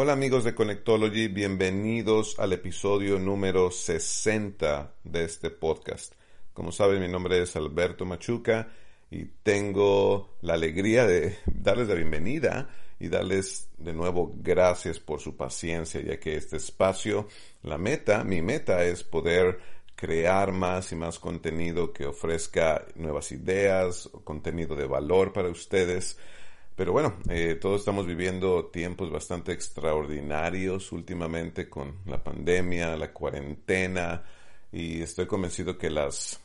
Hola amigos de Connectology, bienvenidos al episodio número 60 de este podcast. Como saben, mi nombre es Alberto Machuca y tengo la alegría de darles la bienvenida y darles de nuevo gracias por su paciencia, ya que este espacio, la meta, mi meta es poder crear más y más contenido que ofrezca nuevas ideas, contenido de valor para ustedes pero bueno, eh, todos estamos viviendo tiempos bastante extraordinarios últimamente con la pandemia, la cuarentena, y estoy convencido que las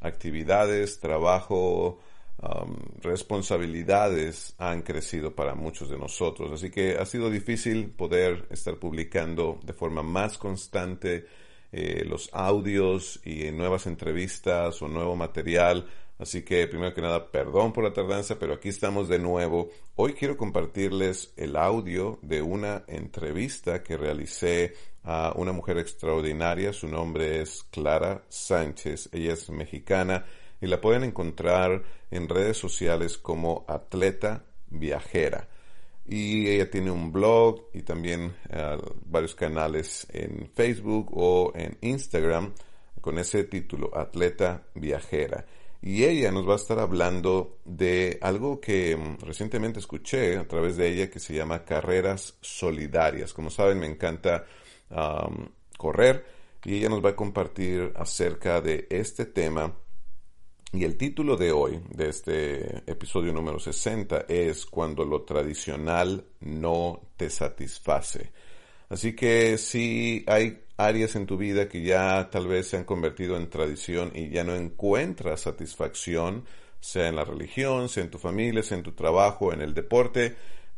actividades, trabajo, responsabilidades han crecido para muchos de nosotros. Así que ha sido difícil poder estar publicando de forma más constante eh, los audios y nuevas entrevistas o nuevo material Así que primero que nada, perdón por la tardanza, pero aquí estamos de nuevo. Hoy quiero compartirles el audio de una entrevista que realicé a una mujer extraordinaria. Su nombre es Clara Sánchez. Ella es mexicana y la pueden encontrar en redes sociales como atleta viajera. Y ella tiene un blog y también eh, varios canales en Facebook o en Instagram con ese título, Atleta Viajera y ella nos va a estar hablando de algo que mm, recientemente escuché a través de ella que se llama carreras solidarias. Como saben, me encanta correr y ella nos va a compartir acerca de este tema. Y el título de hoy, de este episodio número 60, es Cuando lo tradicional no te satisface. Así que si hay áreas en tu vida que ya tal vez se han convertido en tradición y ya no encuentras satisfacción, sea en la religión, sea en tu familia, sea en tu trabajo, en el deporte,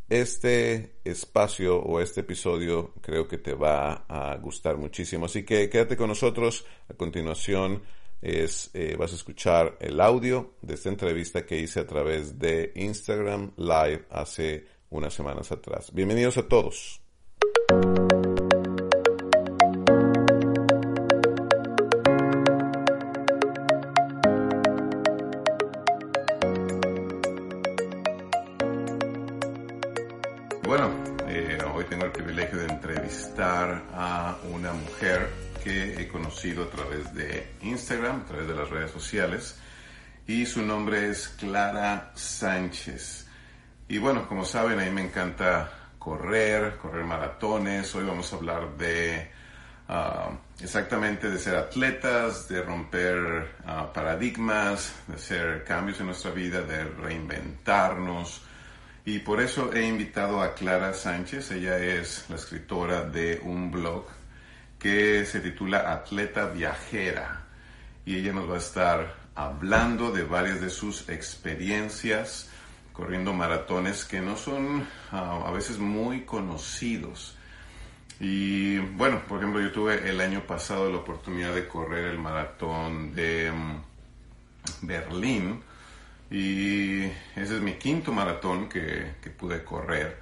este espacio o este episodio creo que te va a gustar muchísimo. Así que quédate con nosotros. A continuación es, eh, vas a escuchar el audio de esta entrevista que hice a través de Instagram Live hace unas semanas atrás. Bienvenidos a todos. A través de Instagram, a través de las redes sociales, y su nombre es Clara Sánchez. Y bueno, como saben, a mí me encanta correr, correr maratones. Hoy vamos a hablar de ah, exactamente de ser atletas, de romper ah, paradigmas, de hacer cambios en nuestra vida, de reinventarnos. Y por eso he invitado a Clara Sánchez. Ella es la escritora de un blog que se titula Atleta Viajera y ella nos va a estar hablando de varias de sus experiencias corriendo maratones que no son ah, a veces muy conocidos. Y bueno, por ejemplo, yo tuve el año pasado la oportunidad de correr el maratón de mm, Berlín y ese es mi quinto maratón que, pude correr.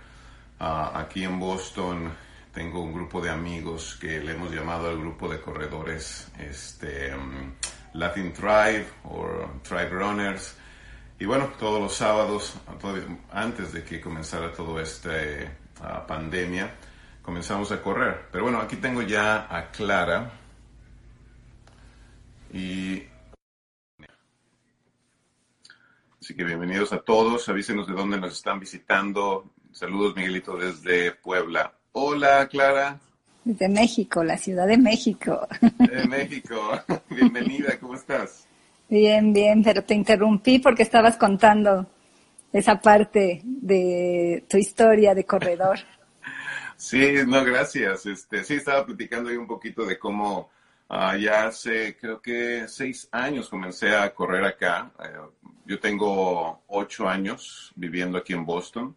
Ah, aquí en Boston tengo un grupo de amigos que le hemos llamado al grupo de corredores este, um, Latin Tribe o Tribe Runners. Y bueno, todos los sábados, antes de que comenzara toda esta uh, pandemia, comenzamos a correr. Pero bueno, aquí tengo ya a Clara. Y Así que bienvenidos a todos, avísenos de dónde nos están visitando. Saludos Miguelito desde Puebla. Hola, Clara. Desde México, la Ciudad de México. De México. Bienvenida, ¿cómo estás? Bien, bien, pero te interrumpí porque estabas contando esa parte de tu historia de corredor. Sí, no, gracias. Este, sí, estaba platicando ahí un poquito de cómo ah, ya hace, creo que seis años comencé a correr acá. Eh, yo tengo ocho años viviendo aquí en Boston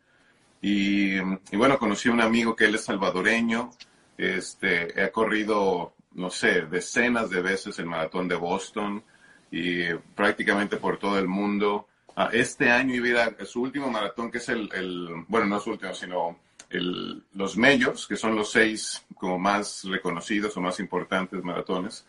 y, bueno, conocí a un amigo que él es salvadoreño. Este, he corrido, no sé, decenas de veces el maratón de Boston y prácticamente por todo el mundo. Ah, este año iba a su último maratón, que es el, el bueno, no su último, sino el, los medios, que son los seis como más reconocidos o más importantes maratones.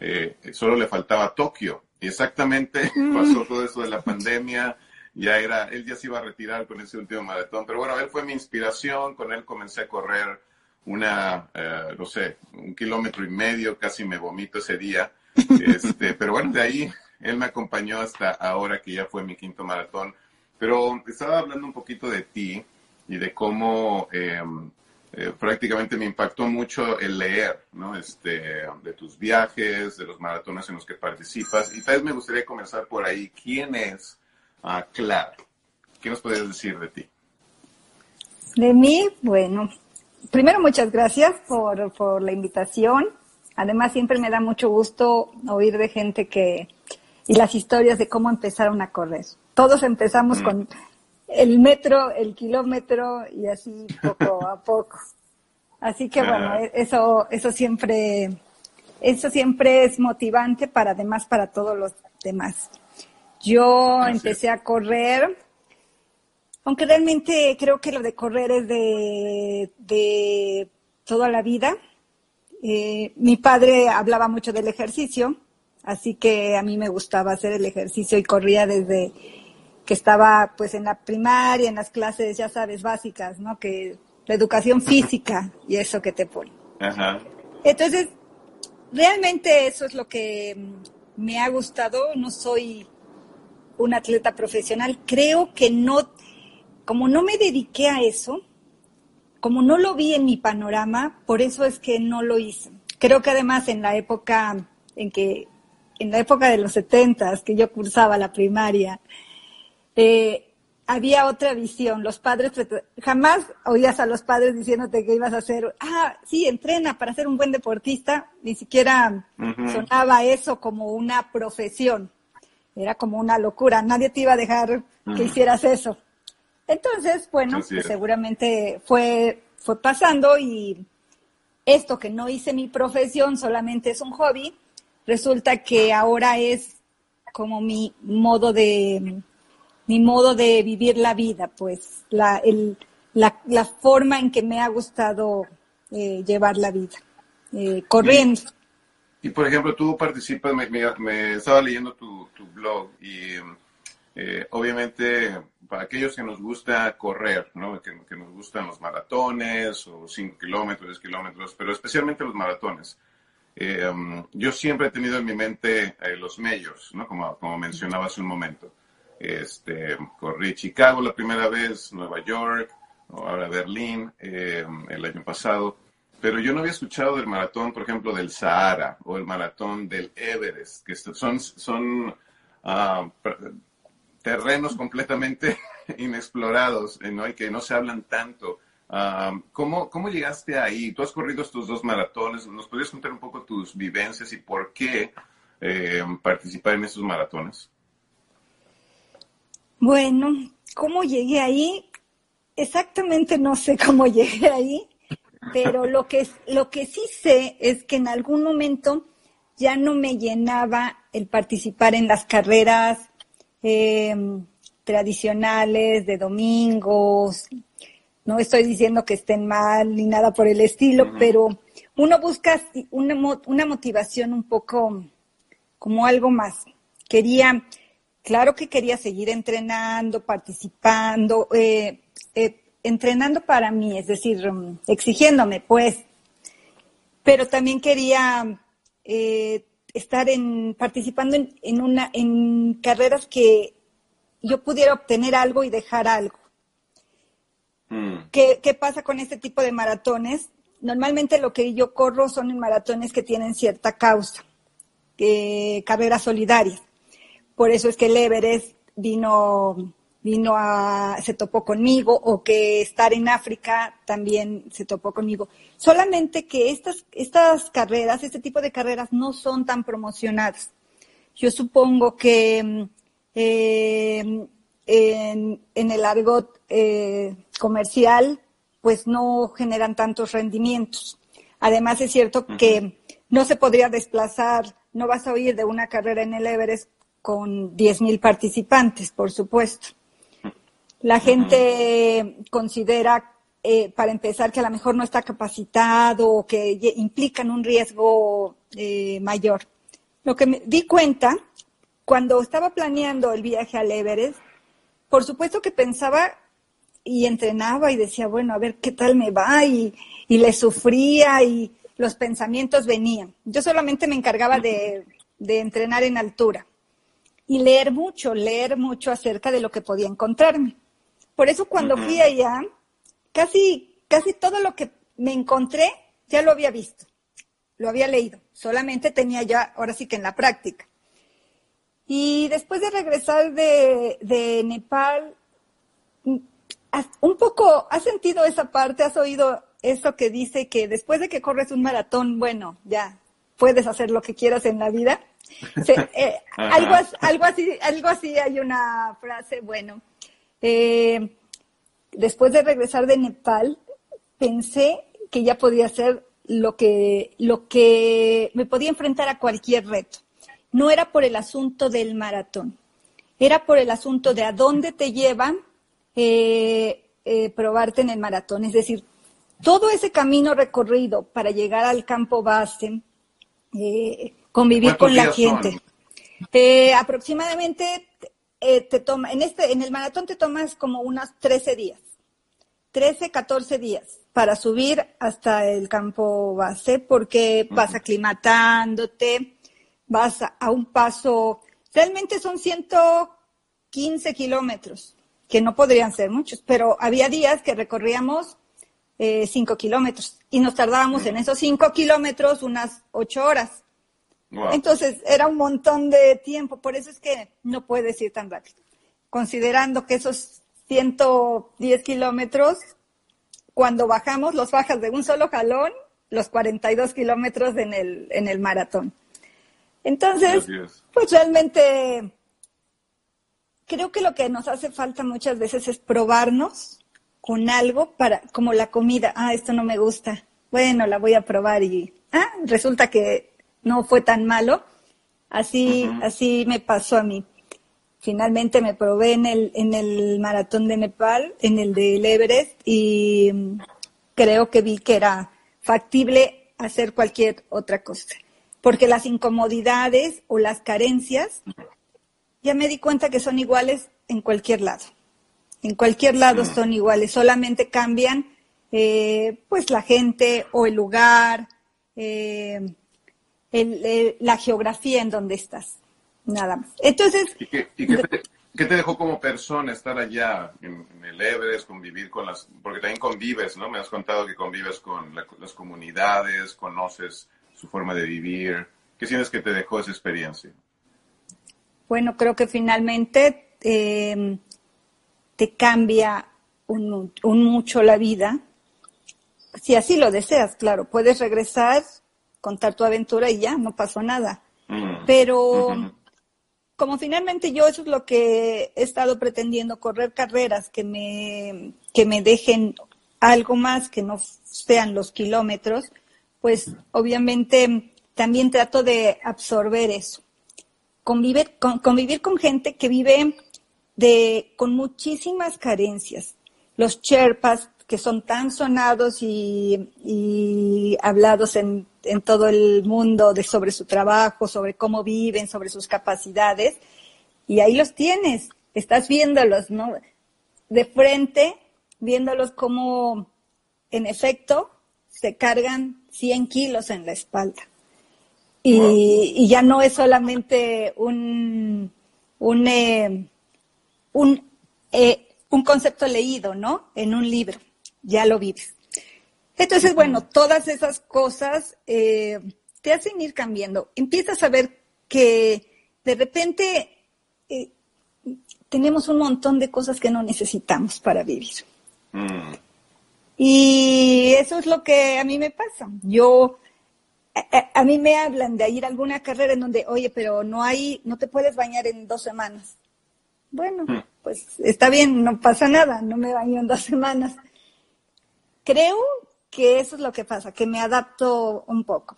Eh, solo le faltaba Tokio. Y exactamente pasó todo eso de la pandemia ya era, él ya se iba a retirar con ese último maratón, pero bueno, él fue mi inspiración, con él comencé a correr una, eh, no sé, un kilómetro y medio, casi me vomito ese día, este, pero bueno, de ahí él me acompañó hasta ahora que ya fue mi quinto maratón, pero estaba hablando un poquito de ti y de cómo em, eh, prácticamente me impactó mucho el leer, ¿no? Este, de tus viajes, de los maratones en los que participas. Y tal vez me gustaría comenzar por ahí. ¿Quién es uh, Clara? ¿Qué nos puedes decir de ti? De mí, bueno, primero muchas gracias por, por la invitación. Además, siempre me da mucho gusto oír de gente que, y las historias de cómo empezaron a correr. Todos empezamos mm. con el metro, el kilómetro y así poco a poco. Así que bueno, e-, eso, eso siempre, eso siempre es motivante para además para todos los demás. Yo empecé a correr, aunque realmente creo que lo de correr es de, de toda la vida. Eh, mi padre hablaba mucho del ejercicio, así que a mí me gustaba hacer el ejercicio y corría desde que estaba pues en la primaria, en las clases, ya sabes, básicas, ¿no? Que la educación física y eso que te pone. Ajá. Entonces, realmente eso es lo que me ha gustado. No soy un atleta profesional. Creo que no, como no me dediqué a eso, como no lo vi en mi panorama, por eso es que no lo hice. Creo que además en la época en que, en la época de los setentas, que yo cursaba la primaria, eh, había otra visión. Los padres, jamás oías a los padres diciéndote que ibas a hacer, ah, sí, entrena para ser un buen deportista. Ni siquiera sonaba eso como una profesión. Era como una locura. Nadie te iba a dejar que hicieras eso. Entonces, bueno, pues seguramente fue, fue pasando y esto que no hice mi profesión solamente es un hobby, resulta que ahora es como mi modo de, mi modo de vivir la vida, pues la, el, la, la forma en que me ha gustado eh, llevar la vida, eh, corriendo. Y, por ejemplo, tú participas, me, me, estaba leyendo tu, tu blog y eh, obviamente para aquellos que nos gusta correr, ¿no? que, que, nos gustan los maratones o 5 kilómetros, 10 kilómetros, pero especialmente los maratones. Um, yo siempre he tenido en mi mente los medios, ¿no? como, como mencionaba hace un momento. Este, corrí Chicago la primera vez, Nueva York, ahora Berlín eh, el año pasado. Pero yo no había escuchado del maratón, por ejemplo, del Sahara o el maratón del Everest, que son, son terrenos completamente inexplorados ¿no? y que no se hablan tanto. ¿cómo, ¿Cómo llegaste ahí? Tú has corrido estos dos maratones. ¿Nos podrías contar un poco tus vivencias y por qué eh, participar en estos maratones? Bueno, ¿cómo llegué ahí? Exactamente no sé cómo llegué ahí, pero lo que, lo que sí sé es que en algún momento ya no me llenaba el participar en las carreras em, tradicionales de domingos. No estoy diciendo que estén mal ni nada por el estilo, pero uno busca una, una motivación un poco como algo más. Quería Claro que quería seguir entrenando, participando, eh, eh, entrenando para mí, es decir, exigiéndome, pues, pero también quería eh, estar en, participando en, una, en carreras que yo pudiera obtener algo y dejar algo. Mm. ¿Qué, ¿Qué, pasa con este tipo de maratones? Normalmente lo que yo corro son en maratones que tienen cierta causa, carreras solidarias. Por eso es que el Everest vino, vino a, se topó conmigo, o que estar en África también se topó conmigo. Solamente que estas, estas carreras, este tipo de carreras no son tan promocionadas. Yo supongo que eh, en, el argot eh, comercial, pues no generan tantos rendimientos. Además es cierto que no se podría desplazar, no vas a oír de una carrera en el Everest con 10.000 participantes, por supuesto. La gente considera, eh, para empezar, que a lo mejor no está capacitado o que implican un riesgo eh, mayor. Lo que me di cuenta cuando estaba planeando el viaje al Everest, por supuesto que pensaba y entrenaba y decía, bueno, a ver qué tal me va y, y le sufría y los pensamientos venían. Yo solamente me encargaba de, de entrenar en altura y leer mucho, leer mucho acerca de lo que podía encontrarme. Por eso cuando fui allá, casi, casi todo lo que me encontré ya lo había visto, lo había leído, solamente tenía ya, ahora sí que en la práctica. Y después de regresar de, de Nepal, un poco, ¿has sentido esa parte? ¿Has oído eso que dice que después de que corres un maratón, bueno, ya puedes hacer lo que quieras en la vida? Eh, algo, algo, así, algo así hay una frase, bueno, eh, después de regresar de Nepal, pensé que ya podía hacer lo que, lo que me podía enfrentar a cualquier reto. No era por el asunto del maratón, era por el asunto de a dónde te llevan eh, probarte en el maratón. Es decir, todo ese camino recorrido para llegar al campo base, convivir con la gente. Eh, aproximadamente eh, te toma, en este, en el maratón te tomas como unos 13 días, 13, 14 días para subir hasta el campo base porque vas aclimatándote, vas a, un paso, realmente son 115 kilómetros, que no podrían ser muchos, pero había días que recorríamos 5 eh, kilómetros y nos tardábamos en esos 5 kilómetros unas 8 horas. Entonces era un montón de tiempo, por eso es que no puedes ir tan rápido. Considerando que esos 110 kilómetros, cuando bajamos, los bajas de un solo jalón, los 42 kilómetros en el, en el maratón. Entonces, pues realmente creo que lo que nos hace falta muchas veces es probarnos con algo para, como la comida, ah, esto no me gusta, bueno, la voy a probar y, ah, resulta que no fue tan malo. Así, así me pasó a mí. Finalmente me probé en el, en el maratón de Nepal, en el de Everest, y mm, creo que vi que era factible hacer cualquier otra cosa. Porque las incomodidades o las carencias, ya me di cuenta que son iguales en cualquier lado. En cualquier lado son iguales, solamente cambian eh, pues la gente o el lugar, eh, la geografía en donde estás. Nada más. Entonces... ¿Y, qué, te, dejó como persona estar allá en, el Everest, convivir con las... Porque también convives, ¿no? Me has contado que convives con las comunidades, conoces su forma de vivir. ¿Qué sientes que te dejó esa experiencia? Bueno, creo que finalmente em, te cambia un, mucho la vida. Si así lo deseas, claro, puedes regresar contar tu aventura y ya, no pasó nada. Mm. Pero como finalmente yo eso es lo que he estado pretendiendo, correr carreras que me, que me dejen algo más que no sean los kilómetros, pues obviamente también trato de absorber eso. Convivir con, convivir con gente que vive de, con muchísimas carencias. Los Sherpas, que son tan sonados y, hablados en, todo el mundo de, sobre su trabajo, sobre cómo viven, sobre sus capacidades. Y ahí los tienes, estás viéndolos, ¿no? De frente, viéndolos como, en efecto, se cargan 100 kilos en la espalda. Y, ya no es solamente un, un, eh, un, eh, un concepto leído, ¿no? En un libro ya lo vives. Entonces, bueno, todas esas cosas eh, te hacen ir cambiando. Empiezas a ver que de repente eh, tenemos un montón de cosas que no necesitamos para vivir. Mm. Y eso es lo que a mí me pasa. Yo, a, mí me hablan de ir a alguna carrera en donde, oye, pero no hay, no te puedes bañar en dos semanas. Bueno, mm. pues está bien, no pasa nada, no me baño en dos semanas creo que eso es lo que pasa, que me adapto un poco.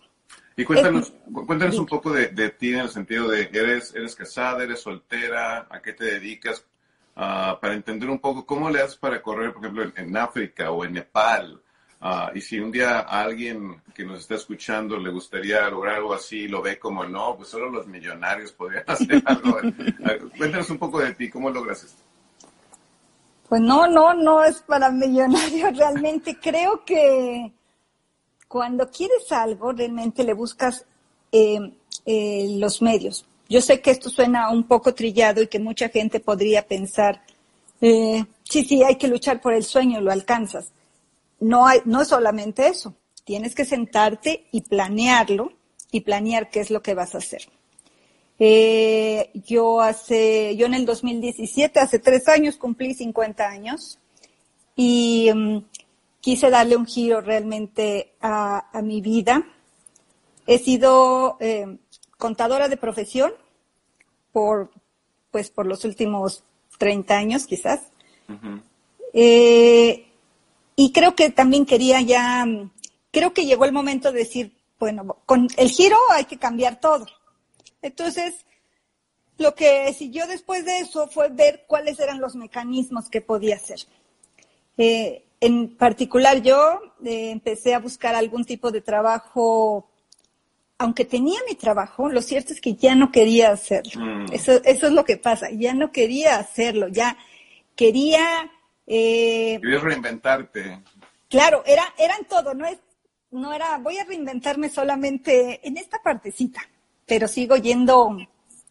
Y cuéntanos, cuéntanos un poco de, ti en el sentido de, ¿eres, eres casada, eres soltera? ¿A qué te dedicas? Ah, para entender un poco cómo le haces para correr, por ejemplo, en, África o en Nepal. Ah, y si un día a alguien que nos está escuchando le gustaría lograr algo así, lo ve como no, pues solo los millonarios podrían hacer algo. Cuéntanos un poco de ti, ¿cómo logras esto? Pues no, no, no es para millonarios. Realmente creo que cuando quieres algo, realmente le buscas eh, eh, los medios. Yo sé que esto suena un poco trillado y que mucha gente podría pensar, eh, sí, sí, hay que luchar por el sueño, lo alcanzas. No, hay, no es solamente eso. Tienes que sentarte y planearlo y planear qué es lo que vas a hacer. Eh, yo hace, yo en el 2017, hace tres años, cumplí 50 años y um, quise darle un giro realmente a, a mi vida. He sido eh, contadora de profesión por, pues, por los últimos 30 años quizás. eh, y creo que también quería ya, creo que llegó el momento de decir, bueno, con el giro hay que cambiar todo. Entonces, lo que siguió después de eso fue ver cuáles eran los mecanismos que podía hacer. Eh, en particular, yo eh, empecé a buscar algún tipo de trabajo, aunque tenía mi trabajo, lo cierto es que ya no quería hacerlo. Mm. Eso, eso es lo que pasa, ya no quería hacerlo, ya quería... Eh, Querías reinventarte. Claro, era, era en todo, no es, no era, voy a reinventarme solamente en esta partecita pero sigo yendo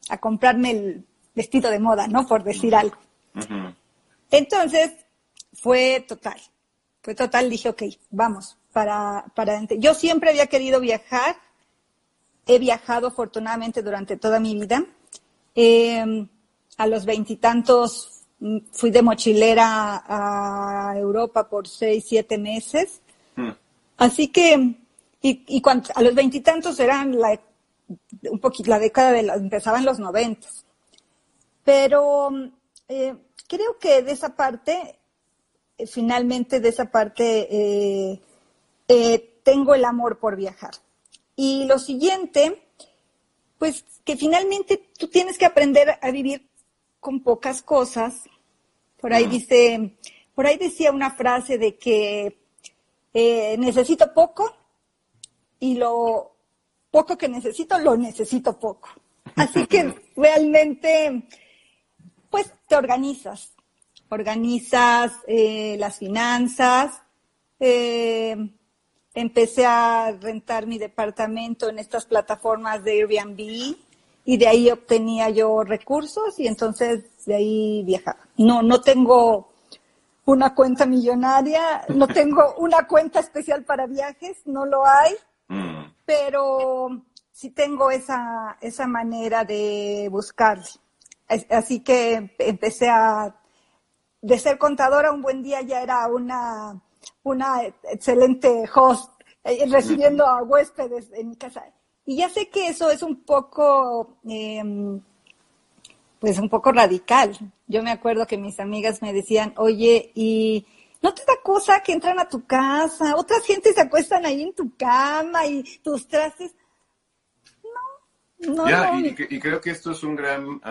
a comprarme el vestido de moda, ¿no? Por decir algo. Entonces, fue total. Fue total, dije, ok, vamos, para, para Yo siempre había querido viajar. He viajado afortunadamente durante toda mi vida. Em, a los veintitantos mm, fui de mochilera a Europa por seis, siete meses. Mm. Así que, y, y cuando, a los veintitantos eran la un poquito, la década de la, empezaba en los noventas. Pero eh, creo que de esa parte, eh, finalmente de esa parte, eh, tengo el amor por viajar. Y lo siguiente, pues que finalmente tú tienes que aprender a vivir con pocas cosas. Por ahí dice, por ahí decía una frase de que necesito poco y lo poco que necesito, lo necesito poco. Así que realmente, pues te organizas, organizas eh, las finanzas. Eh, empecé a rentar mi departamento en estas plataformas de Airbnb y de ahí obtenía yo recursos y entonces de ahí viajaba. No, no tengo una cuenta millonaria, no tengo una cuenta especial para viajes, no lo hay. Pero sí tengo esa, esa manera de buscar. Así que empecé a, de ser contadora un buen día ya era una, una excelente host, eh, recibiendo a huéspedes en mi casa. Y ya sé que eso es un poco, em, pues un poco radical. Yo me acuerdo que mis amigas me decían, oye, y ¿No te da cosa que entran a tu casa? Otras gente se acuestan ahí en tu cama y tus trastes. No, no. no. Y, y, creo que esto es un gran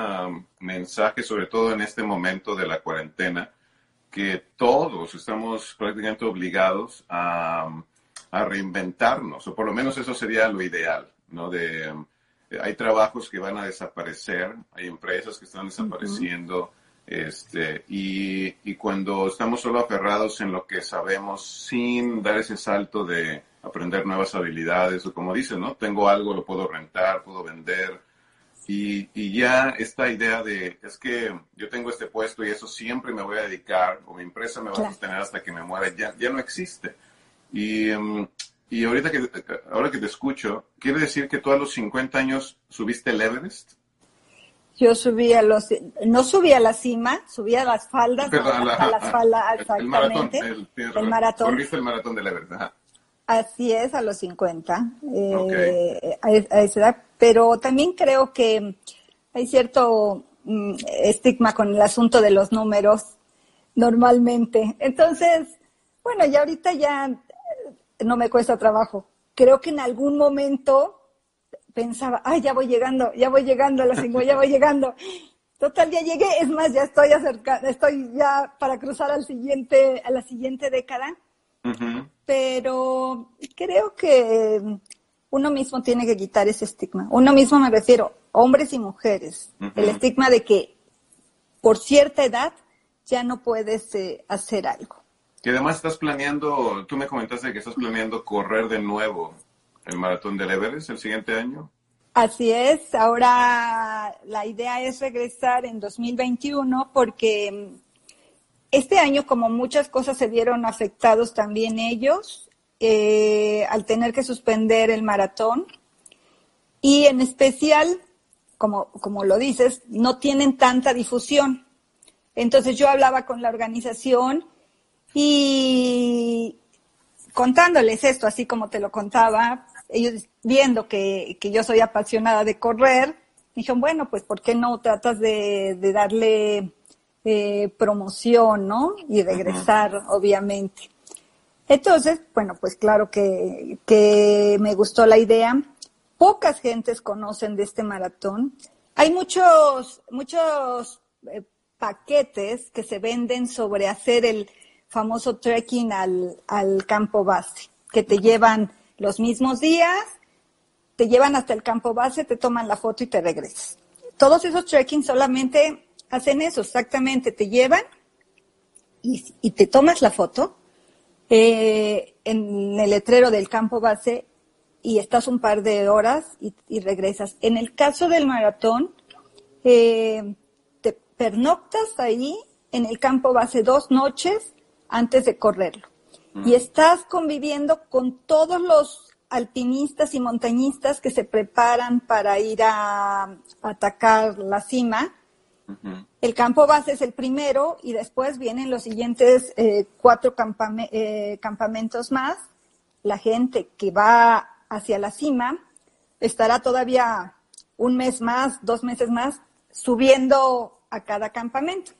mensaje, sobre todo en este momento de la cuarentena, que todos estamos prácticamente obligados a, a reinventarnos, o por lo menos eso sería lo ideal, ¿no? De, hay trabajos que van a desaparecer, hay empresas que están desapareciendo. Este, y, y, cuando estamos solo aferrados en lo que sabemos sin dar ese salto de aprender nuevas habilidades o como dices, ¿no? Tengo algo, lo puedo rentar, puedo vender. Y, y ya esta idea de, es que yo tengo este puesto y eso siempre me voy a dedicar o mi empresa me va a sostener hasta que me muera, ya, ya no existe. Y, em, y ahorita que, ahora que te escucho, ¿quiere decir que tú a los 50 años subiste el Everest? Yo subí a los, no subí a la cima, subí a las faldas, a, las faldas, exactamente. El maratón. Corriste el maratón de la verdad. Así es, a los 50, eh, a, esa edad. Pero también creo que hay cierto mm, estigma con el asunto de los números, normalmente. Entonces, bueno, ya ahorita ya no me cuesta trabajo. Creo que en algún momento pensaba, ay, ya voy llegando, ya voy llegando a las cinco, ya voy llegando. Total, ya llegué, es más, ya estoy acerca, estoy ya para cruzar al siguiente, a la siguiente década. Pero creo que uno mismo tiene que quitar ese estigma. Uno mismo me refiero, hombres y mujeres. El estigma de que por cierta edad ya no puedes eh, hacer algo. Y además estás planeando, tú me comentaste que estás planeando correr de nuevo el maratón del Everest el siguiente año. Así es, ahora la idea es regresar en 2021 porque este año, como muchas cosas se vieron afectados también ellos, eh, al tener que suspender el maratón, y en especial, como, como lo dices, no tienen tanta difusión. Entonces yo hablaba con la organización y contándoles esto, así como te lo contaba, ellos viendo que, que yo soy apasionada de correr, dijeron, bueno, pues ¿por qué no tratas de, de darle eh, promoción, ¿no? Y regresar, obviamente. Entonces, bueno, pues claro que, que me gustó la idea. Pocas gentes conocen de este maratón. Hay muchos, muchos eh, paquetes que se venden sobre hacer el famoso trekking al, al campo base, que te llevan los mismos días, te llevan hasta el campo base, te toman la foto y te regresas. Todos esos trekking solamente hacen eso, exactamente, te llevan y, te tomas la foto eh, en el letrero del campo base y estás un par de horas y, regresas. En el caso del maratón, eh, te pernoctas ahí en el campo base dos noches antes de correrlo. Y estás conviviendo con todos los alpinistas y montañistas que se preparan para ir a, atacar la cima. El campo base es el primero y después vienen los siguientes eh, cuatro eh, campamentos más. La gente que va hacia la cima, estará todavía un mes más, dos meses más, subiendo a cada campamento.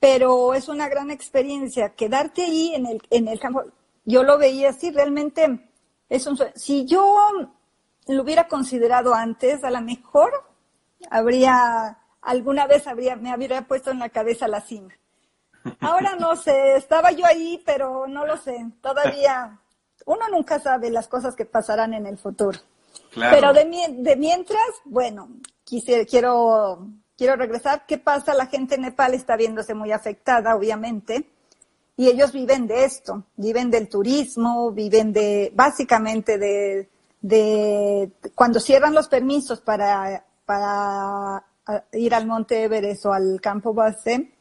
Pero es una gran experiencia quedarte ahí en el, en el campo. Yo lo veía así, realmente es un Si yo lo hubiera considerado antes, a lo mejor habría, alguna vez habría, me habría puesto en la cabeza la cima. Ahora no sé, estaba yo ahí, pero no lo sé. Todavía uno nunca sabe las cosas que pasarán en el futuro. Pero de, de mientras, bueno, quisiera, quiero, quiero regresar. ¿Qué pasa? La gente en Nepal está viéndose muy afectada, obviamente, y ellos viven de esto, viven del turismo, viven de, básicamente de, de cuando cierran los permisos para, para ir al Monte Everest o al campo base,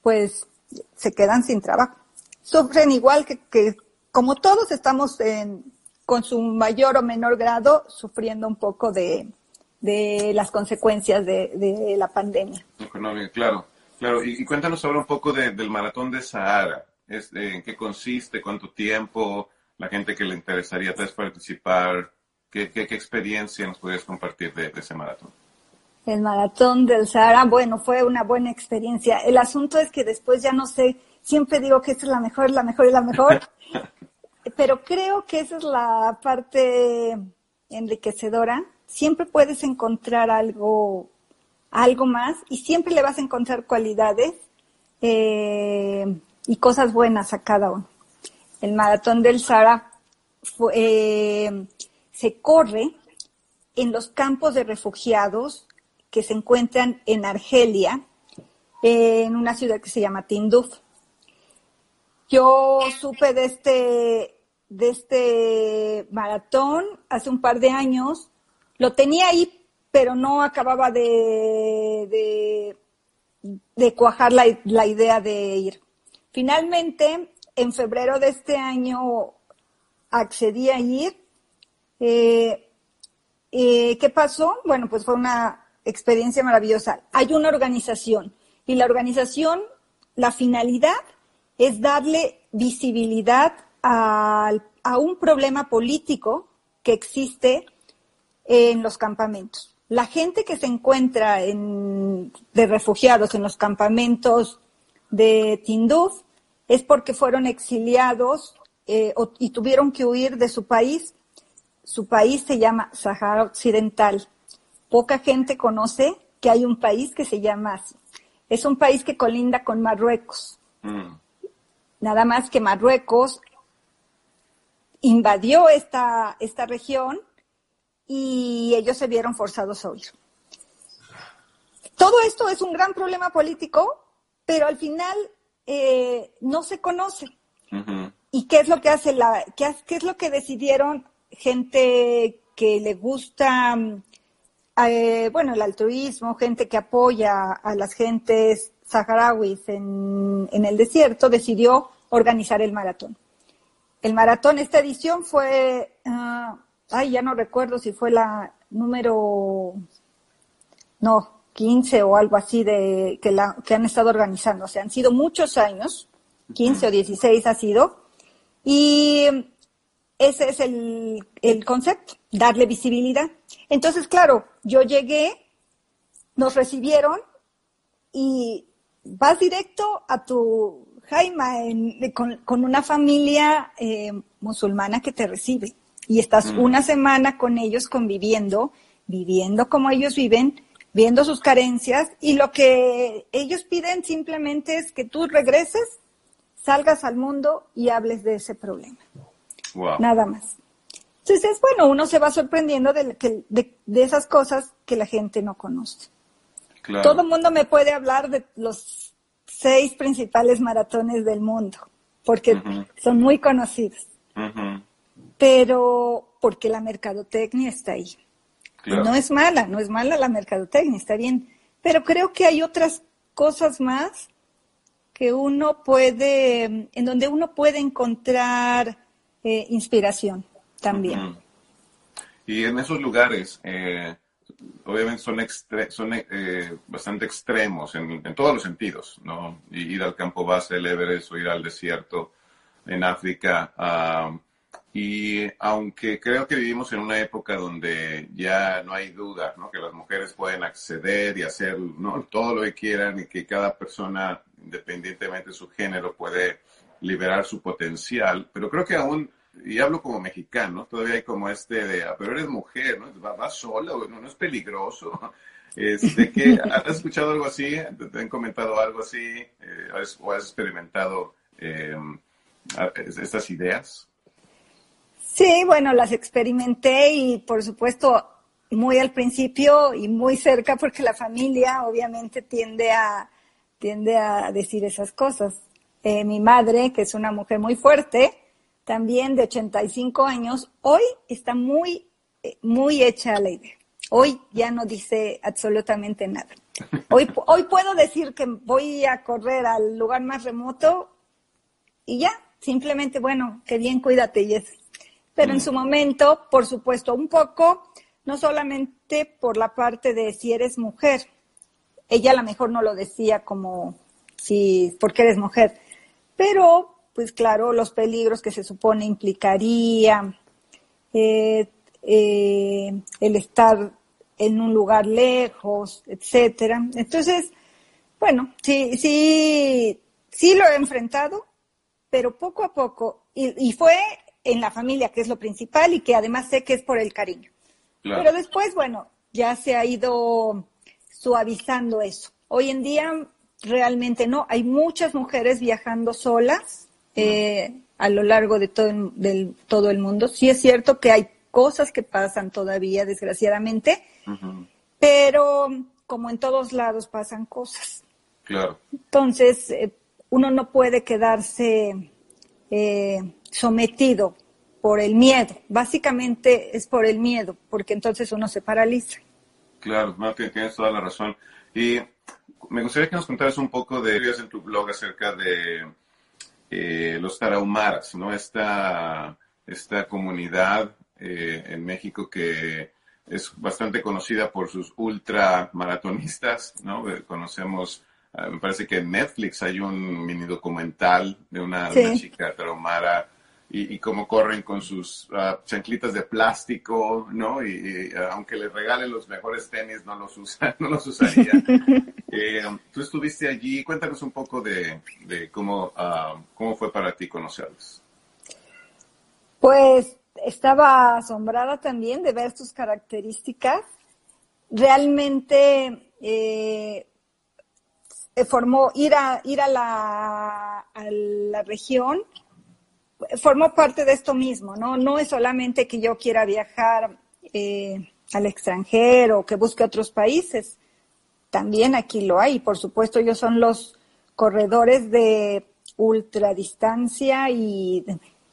pues se quedan sin trabajo. Sufren igual que, que como todos estamos en, con su mayor o menor grado sufriendo un poco de, las consecuencias de, la pandemia. claro, claro. Y, cuéntanos ahora un poco del maratón de Sahara. ¿En qué consiste? ¿Cuánto tiempo? La gente que le interesaría participar. ¿Qué, qué, experiencia nos podrías compartir de, de ese maratón? El maratón del Sahara, bueno, fue una buena experiencia. El asunto es que después ya no sé, siempre digo que esta es la mejor, la mejor y la mejor. pero creo que esa es la parte enriquecedora. Siempre puedes encontrar algo, algo más y siempre le vas a encontrar cualidades eh, y cosas buenas a cada uno. El maratón del Sahara eh, se corre en los campos de refugiados que se encuentran en Argelia, en una ciudad que se llama Tinduf. Yo supe de este de este maratón hace un par de años. Lo tenía ahí, pero no acababa de, cuajar la, idea de ir. Finalmente, en febrero de este año accedí a ir. Eh, eh, ¿Qué pasó? Bueno, pues fue una experiencia maravillosa. Hay una organización y la organización, la finalidad es darle visibilidad a, un problema político que existe en los campamentos. La gente que se encuentra en, de refugiados en los campamentos de Tinduf es porque fueron exiliados eh, y tuvieron que huir de su país. Su país se llama Sahara Occidental. Poca gente conoce que hay un país que se llama así. Es un país que colinda con Marruecos. Mm. Nada más que Marruecos invadió esta, esta región y ellos se vieron forzados a huir. Todo esto es un gran problema político pero al final eh, no se conoce. ¿Y qué es lo que hace la, qué, qué, es lo que decidieron gente que le gusta, eh, bueno, el altruismo, gente que apoya a las gentes saharauis en, en el desierto, decidió organizar el maratón. El maratón, esta edición fue, uh, ay, ya no recuerdo si fue la número, no, 15 o algo así de que, la, que han estado organizando. O sea, han sido muchos años, 15 o 16 ha sido, y ese es el, el concepto, darle visibilidad. Entonces, claro, yo llegué, nos recibieron y vas directo a tu Jaima con, con, una familia eh, musulmana que te recibe y estás mm. una semana con ellos conviviendo, viviendo como ellos viven, viendo sus carencias y lo que ellos piden simplemente es que tú regreses, salgas al mundo y hables de ese problema. Nada más. Entonces, bueno, uno se va sorprendiendo de, de, de esas cosas que la gente no conoce. Todo el mundo me puede hablar de los seis principales maratones del mundo, porque son muy conocidos. Pero porque la mercadotecnia está ahí. No es mala, no es mala la mercadotecnia, está bien. Pero creo que hay otras cosas más que uno puede, en donde uno puede encontrar eh, inspiración también. Y en esos lugares, eh, obviamente son, son eh, bastante extremos en, todos los sentidos, ¿no? Ir al campo base del Everest o ir al desierto en África. Y aunque creo que vivimos en una época donde ya no hay duda, ¿no? Que las mujeres pueden acceder y hacer ¿no? todo lo que quieran y que cada persona, independientemente de su género, puede liberar su potencial, pero creo que aún y hablo como mexicano, todavía hay como este de, ah, pero eres mujer, ¿no? Va, sola, no, no es peligroso. Este, que, ¿Has escuchado algo así? ¿Te han comentado algo así? Eh, ¿O has experimentado eh, estas ideas? Sí, bueno, las experimenté y por supuesto muy al principio y muy cerca porque la familia obviamente tiende a, tiende a decir esas cosas. Eh, mi madre, que es una mujer muy fuerte, también de 85 años, hoy está muy, eh, muy hecha a la idea. Hoy ya no dice absolutamente nada. Hoy, hoy puedo decir que voy a correr al lugar más remoto y ya, simplemente, bueno, que bien, cuídate y eso. Pero en su momento, por supuesto, un poco, no solamente por la parte de si eres mujer, ella a lo mejor no lo decía como si porque eres mujer, pero pues claro, los peligros que se supone implicaría, eh, eh, el estar en un lugar lejos, etcétera. Entonces, bueno, sí, sí, sí lo he enfrentado, pero poco a poco, y, fue en la familia, que es lo principal, y que además sé que es por el cariño. Pero después, bueno, ya se ha ido suavizando eso. Hoy en día realmente no, hay muchas mujeres viajando solas, eh, a lo largo de todo el, del, todo el mundo. Sí es cierto que hay cosas que pasan todavía, desgraciadamente, pero como en todos lados pasan cosas. Claro. Entonces, eh, uno no puede quedarse eh, sometido por el miedo. Básicamente es por el miedo, porque entonces uno se paraliza. Claro, no, tienes toda la razón. Y me gustaría que nos contaras un poco de en tu blog acerca de eh, los tarahumaras, ¿no? Esta, esta comunidad eh, en México que es bastante conocida por sus ultra maratonistas, ¿no? Eh, conocemos, me parece que en Netflix hay un mini documental de una, chica tarahumara y, cómo corren con sus uh, chanclitas de plástico, ¿no? Y, aunque les regalen los mejores tenis, no los usa, no los usaría. Eh, tú estuviste allí, cuéntanos un poco de, cómo, uh, cómo fue para ti conocerlos. Pues estaba asombrada también de ver sus características. Realmente eh, formó ir a ir a la, a la región formó parte de esto mismo, ¿no? No es solamente que yo quiera viajar eh, al extranjero, que busque otros países, también aquí lo hay, por supuesto ellos son los corredores de ultradistancia y,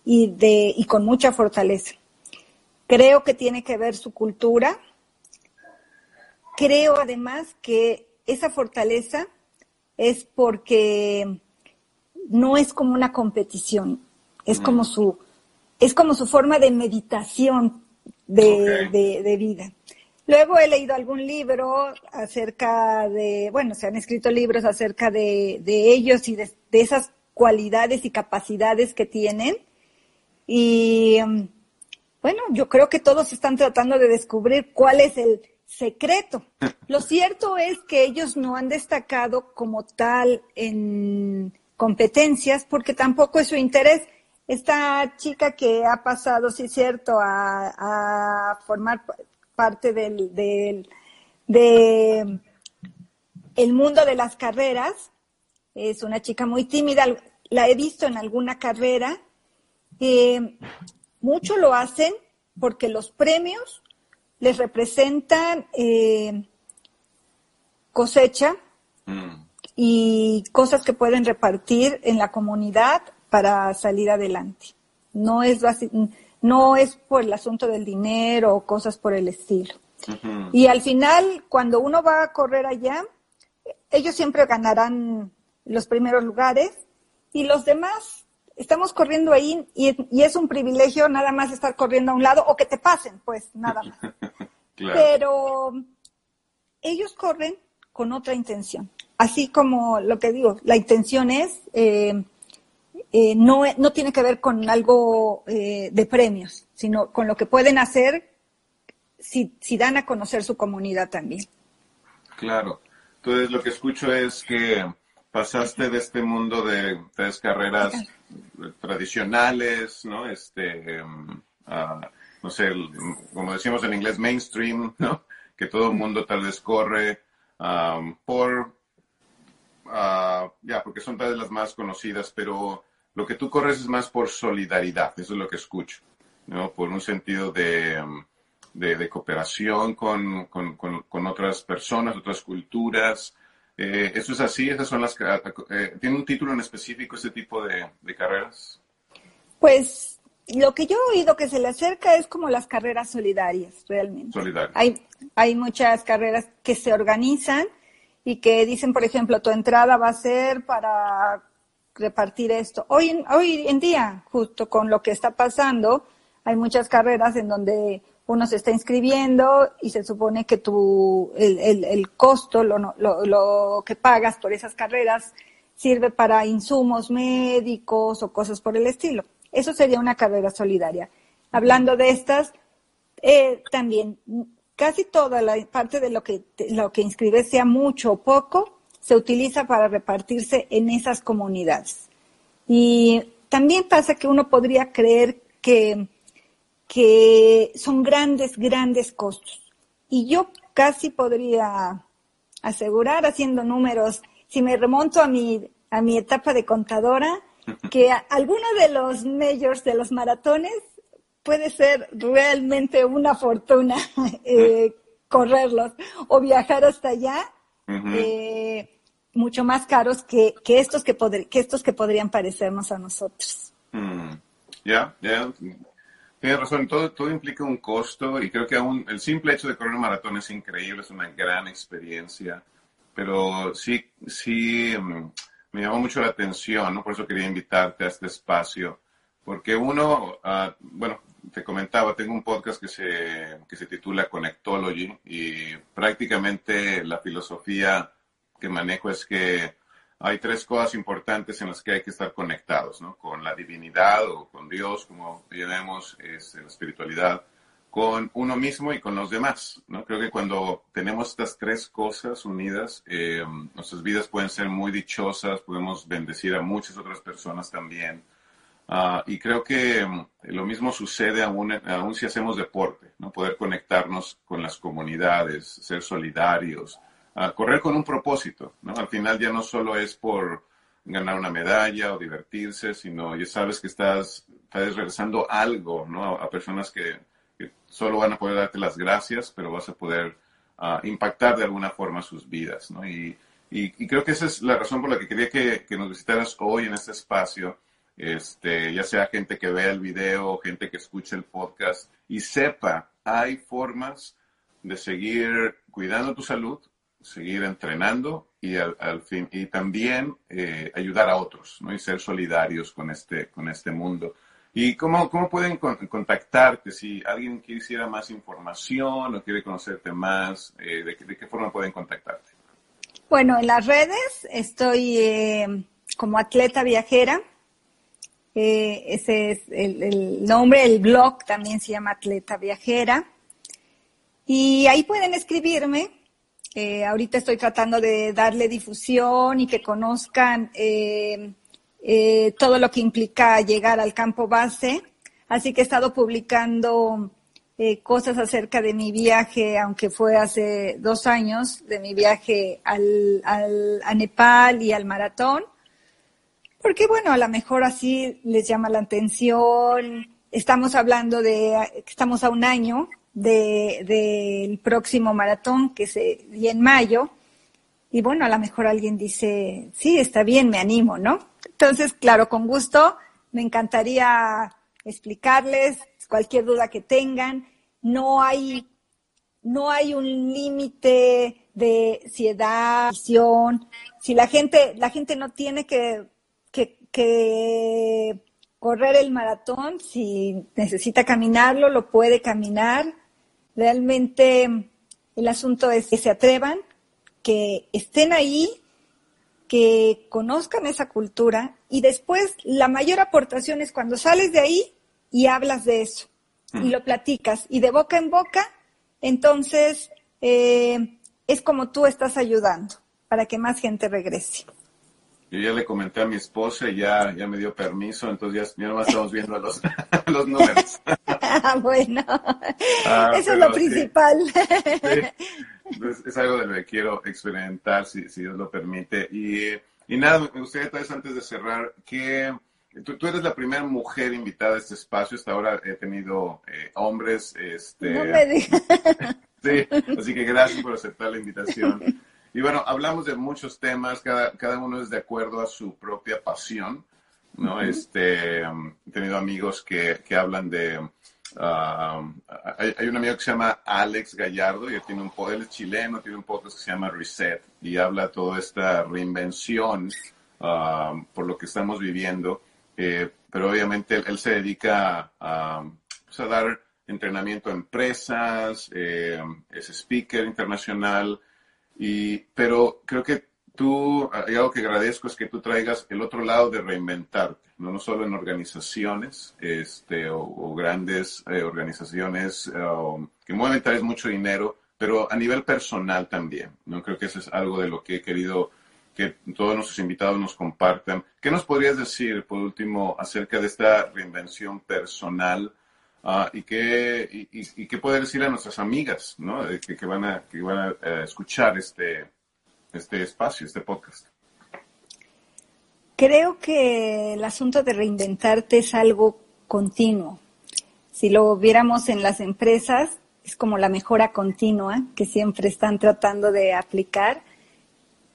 y, de, y con mucha fortaleza. Creo que tiene que ver su cultura. Creo además que esa fortaleza es porque no es como una competición, es mm. como su, es como su forma de meditación de, de, vida. Luego he leído algún libro acerca de, bueno, se han escrito libros acerca de, de ellos y de, de, esas cualidades y capacidades que tienen. Y mm, bueno, yo creo que todos están tratando de descubrir cuál es el secreto. Lo cierto es que ellos no han destacado como tal en competencias porque tampoco es su interés. Esta chica que ha pasado, sí es cierto, a, formar parte del, del de el mundo de las carreras, es una chica muy tímida, la he visto en alguna carrera, eh, mucho lo hacen porque los premios les representan eh, cosecha mm. y cosas que pueden repartir en la comunidad para salir adelante. No es, no es por el asunto del dinero o cosas por el estilo. Y al final, cuando uno va a correr allá, ellos siempre ganarán los primeros lugares y los demás estamos corriendo ahí y, es un privilegio nada más estar corriendo a un lado o que te pasen, pues nada más. Pero ellos corren con otra intención. Así como lo que digo, la intención es, eh, eh, no, no tiene que ver con algo eh, de premios, sino con lo que pueden hacer si, si dan a conocer su comunidad también. Claro. Entonces lo que escucho es que pasaste de este mundo de tres carreras tradicionales, ¿no? Este, em, no sé, como decimos en inglés, mainstream, ¿no? Que todo el mundo tal vez corre por, ah, ya, porque son tal vez las más conocidas, pero lo que tú corres es más por solidaridad, eso es lo que escucho, ¿no? Por un sentido de, em, de, cooperación con, con, con, otras personas, otras culturas, eh, ¿Eso es así? ¿Esas son las eh, ¿Tiene un título en específico este tipo de, carreras? Pues lo que yo he oído que se le acerca es como las carreras solidarias, realmente. Solidarias. Hay, hay muchas carreras que se organizan y que dicen, por ejemplo, tu entrada va a ser para repartir esto. Hoy, hoy en día, justo con lo que está pasando, hay muchas carreras en donde uno se está inscribiendo y se supone que tu, el, el, el costo, lo, lo, lo, que pagas por esas carreras, sirve para insumos médicos o cosas por el estilo. Eso sería una carrera solidaria. Hablando de estas, eh, también casi toda la parte de lo que, lo que inscribes, sea mucho o poco, se utiliza para repartirse en esas comunidades. Y también pasa que uno podría creer que que son grandes, grandes costos. Y yo casi podría asegurar, haciendo números, si me remonto a mi, a mi etapa de contadora, que alguno de los majors de los maratones puede ser realmente una fortuna eh, correrlos o viajar hasta allá, eh, mucho más caros que, que estos que, que estos que podrían parecernos a nosotros. Mm. Ya, ya, Tienes razón, todo, todo implica un costo y creo que aún el simple hecho de correr un maratón es increíble, es una gran experiencia, pero sí, sí mm, me llamó mucho la atención, ¿no? Por eso quería invitarte a este espacio, porque uno, ah, bueno, te comentaba, tengo un podcast que se, que se titula Connectology y prácticamente la filosofía que manejo es que hay tres cosas importantes en las que hay que estar conectados, ¿no? Con la divinidad o con Dios, como llamemos, es la espiritualidad, con uno mismo y con los demás, ¿no? Creo que cuando tenemos estas tres cosas unidas, eh, nuestras vidas pueden ser muy dichosas, podemos bendecir a muchas otras personas también. Ah, y creo que mm, lo mismo sucede aún, aún si hacemos deporte, ¿no? Poder conectarnos con las comunidades, ser solidarios, a correr con un propósito, ¿no? Al final ya no solo es por ganar una medalla o divertirse, sino ya sabes que estás, estás regresando algo, ¿no? A, personas que, solo van a poder darte las gracias, pero vas a poder ah, impactar de alguna forma sus vidas, ¿no? Y, Y, creo que esa es la razón por la que quería que, nos visitaras hoy en este espacio. Este, ya sea gente que vea el video, gente que escuche el podcast y sepa, hay formas de seguir cuidando tu salud, seguir entrenando y al, fin y también eh, ayudar a otros, ¿no? Y ser solidarios con este con este mundo. ¿Y cómo, cómo pueden contactarte si alguien quisiera más información o quiere conocerte más? Eh, de, qué forma pueden contactarte? Bueno, en las redes estoy eh, como atleta viajera. Eh, ese es el, nombre, el blog también se llama Atleta Viajera. Y ahí pueden escribirme. ahorita estoy tratando de darle difusión y que conozcan eh, todo lo que implica llegar al campo base. Así que he estado publicando eh, cosas acerca de mi viaje, aunque fue hace dos años, de mi viaje al, al, a Nepal y al maratón. Porque bueno, a lo mejor así les llama la atención. Estamos hablando de, estamos a un año del de, próximo maratón que se y en mayo. Y bueno, a lo mejor alguien dice, sí, está bien, me animo, ¿no? Entonces, claro, con gusto, me encantaría explicarles cualquier duda que tengan. No hay, no hay un límite de si edad, visión. Si la gente, la gente no tiene que, que, correr el maratón, si necesita caminarlo, lo puede caminar. Realmente el asunto es que se atrevan, que estén ahí que conozcan esa cultura y después la mayor aportación es cuando sales de ahí y hablas de eso y lo platicas y de boca en boca, entonces eh, es como tú estás ayudando para que más gente regrese. Yo ya le comenté a mi esposa y ya, ya me dio permiso, entonces ya, ya estamos viendo los, los números. bueno, ah, eso es lo principal. es algo de lo que quiero experimentar, si, si Dios lo permite. Y, y nada, me gustaría tal vez antes de cerrar, que tú, tú, eres la primera mujer invitada a este espacio, hasta ahora he tenido eh, hombres. Este, no me digas. Sí, así que gracias por aceptar la invitación. Y bueno, hablamos de muchos temas, cada, cada uno es de acuerdo a su propia pasión, ¿no? Este, he tenido amigos que, que hablan de Um, hay, un amigo que se llama Alex Gallardo y él, tiene un, él es chileno, tiene un podcast que se llama Reset y habla toda esta reinvención por lo que estamos viviendo. Eh, pero obviamente él, se dedica a, pues, a, dar entrenamiento a empresas, eh, es speaker internacional, y, pero creo que tú, algo que agradezco es que tú traigas el otro lado de reinventarte, no, no solo en organizaciones este, o, grandes eh, organizaciones um, que mueven tal vez mucho dinero, pero a nivel personal también. ¿no? Creo que eso es algo de lo que he querido que todos nuestros invitados nos compartan. ¿Qué nos podrías decir, por último, acerca de esta reinvención personal? Uh, y, qué, y, qué puede decir a nuestras amigas ¿no? que, que van a, que van a eh, escuchar este, este espacio, este podcast? Creo que el asunto de reinventarte es algo continuo. Si lo viéramos en las empresas, es como la mejora continua que siempre están tratando de aplicar.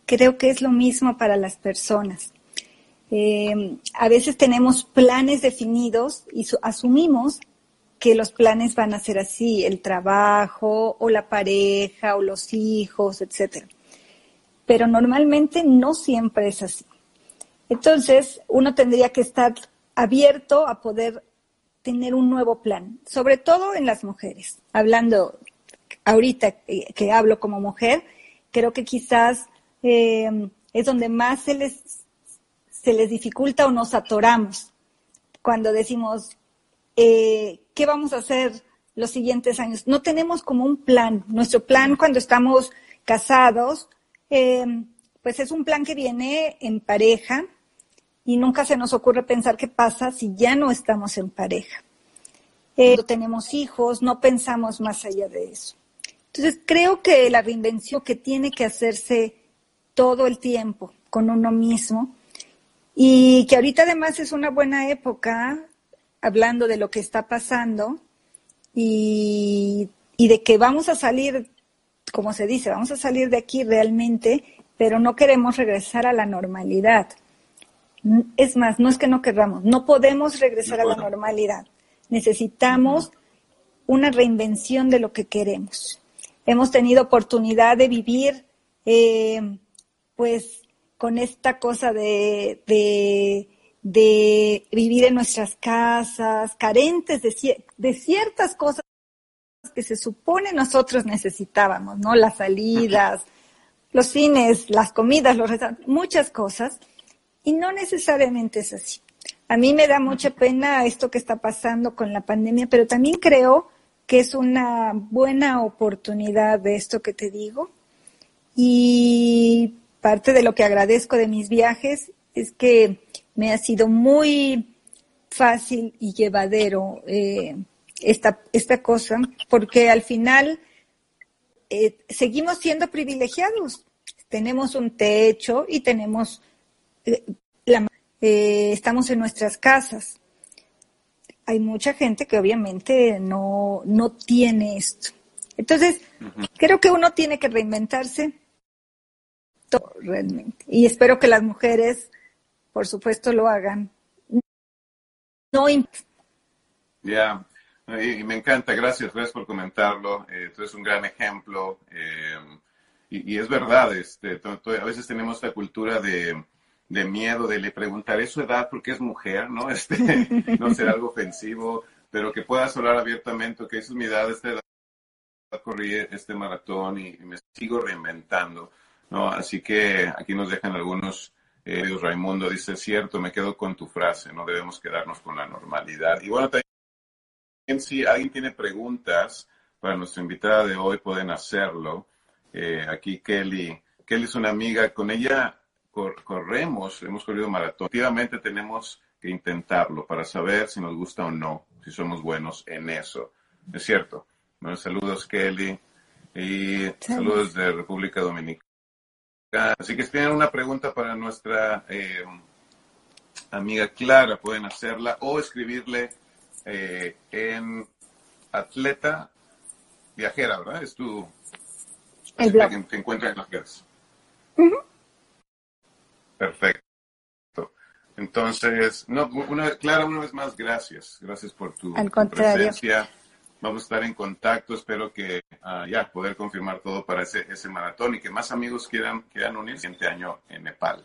Creo que es lo mismo para las personas. Eh, a veces tenemos planes definidos y asumimos que los planes van a ser así, el trabajo o la pareja o los hijos, etcétera pero normalmente no siempre es así. Entonces, uno tendría que estar abierto a poder tener un nuevo plan, sobre todo en las mujeres. Hablando ahorita que hablo como mujer, creo que quizás eh, es donde más se les, se les dificulta o nos atoramos cuando decimos, eh, ¿qué vamos a hacer los siguientes años? No tenemos como un plan. Nuestro plan cuando estamos casados Em, pues es un plan que viene en pareja y nunca se nos ocurre pensar qué pasa si ya no estamos en pareja. Eh, cuando tenemos hijos, no pensamos más allá de eso. Entonces, creo que la reinvención que tiene que hacerse todo el tiempo con uno mismo y que ahorita además es una buena época hablando de lo que está pasando y, y de que vamos a salir como se dice, vamos a salir de aquí realmente pero no queremos regresar a la normalidad. Es más, no es que no querramos, no podemos regresar a la normalidad. Necesitamos una reinvención de lo que queremos. Hemos tenido oportunidad de vivir, eh, pues, con esta cosa de, de, vivir en nuestras casas, carentes de, de ciertas cosas que se supone nosotros necesitábamos, ¿no? Las salidas, los cines, las comidas, los muchas cosas, y no necesariamente es así. A mí me da mucha pena esto que está pasando con la pandemia, pero también creo que es una buena oportunidad de esto que te digo. Y parte de lo que agradezco de mis viajes es que me ha sido muy fácil y llevadero eh, esta, esta cosa, porque al final eh, seguimos siendo privilegiados. Tenemos un techo y tenemos, eh, la, estamos en nuestras casas hay mucha gente que obviamente no, no tiene esto. Entonces, creo que uno tiene que reinventarse todo, realmente. Y espero que las mujeres, por supuesto, lo hagan. No Ya, y, me encanta, gracias, gracias por comentarlo. Eh, tú eres un gran ejemplo. Eh, y, es verdad, este, a veces tenemos esta cultura de, de miedo, de le preguntaré su edad porque es mujer, ¿no? Este, no será algo ofensivo, pero que puedas hablar abiertamente, que esa es mi edad, esta edad, corrí este maratón y, me sigo reinventando, ¿no? Así que aquí nos dejan algunos, eh, Raimundo dice, cierto, me quedo con tu frase, no debemos quedarnos con la normalidad. Y bueno, también si alguien tiene preguntas para nuestra invitada de hoy, pueden hacerlo. Eh, aquí Kelly, Kelly es una amiga, con ella corremos, hemos corrido maratón, efectivamente tenemos que intentarlo para saber si nos gusta o no, si somos buenos en eso. Es cierto. Bueno, saludos Kelly y saludos de República Dominicana. Así que si tienen una pregunta para nuestra eh, amiga Clara, pueden hacerla o escribirle eh, en Atleta Viajera, ¿verdad? Es tu... El blog. Que te encuentras en las redes. Perfecto. Entonces, no, una, Clara, una vez más, gracias. Gracias por tu, presencia. Vamos a estar en contacto. Espero que uh, ya poder confirmar todo para ese, ese maratón y que más amigos quieran, quieran unirse este año en Nepal.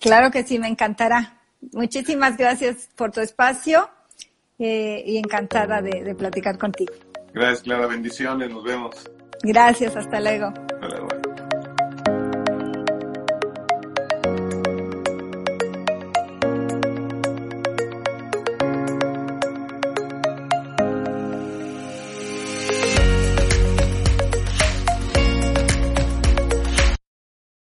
Claro que sí, me encantará. Muchísimas gracias por tu espacio eh, y encantada de, de platicar contigo. Gracias, Clara. Bendiciones. Nos vemos. Gracias. Hasta luego.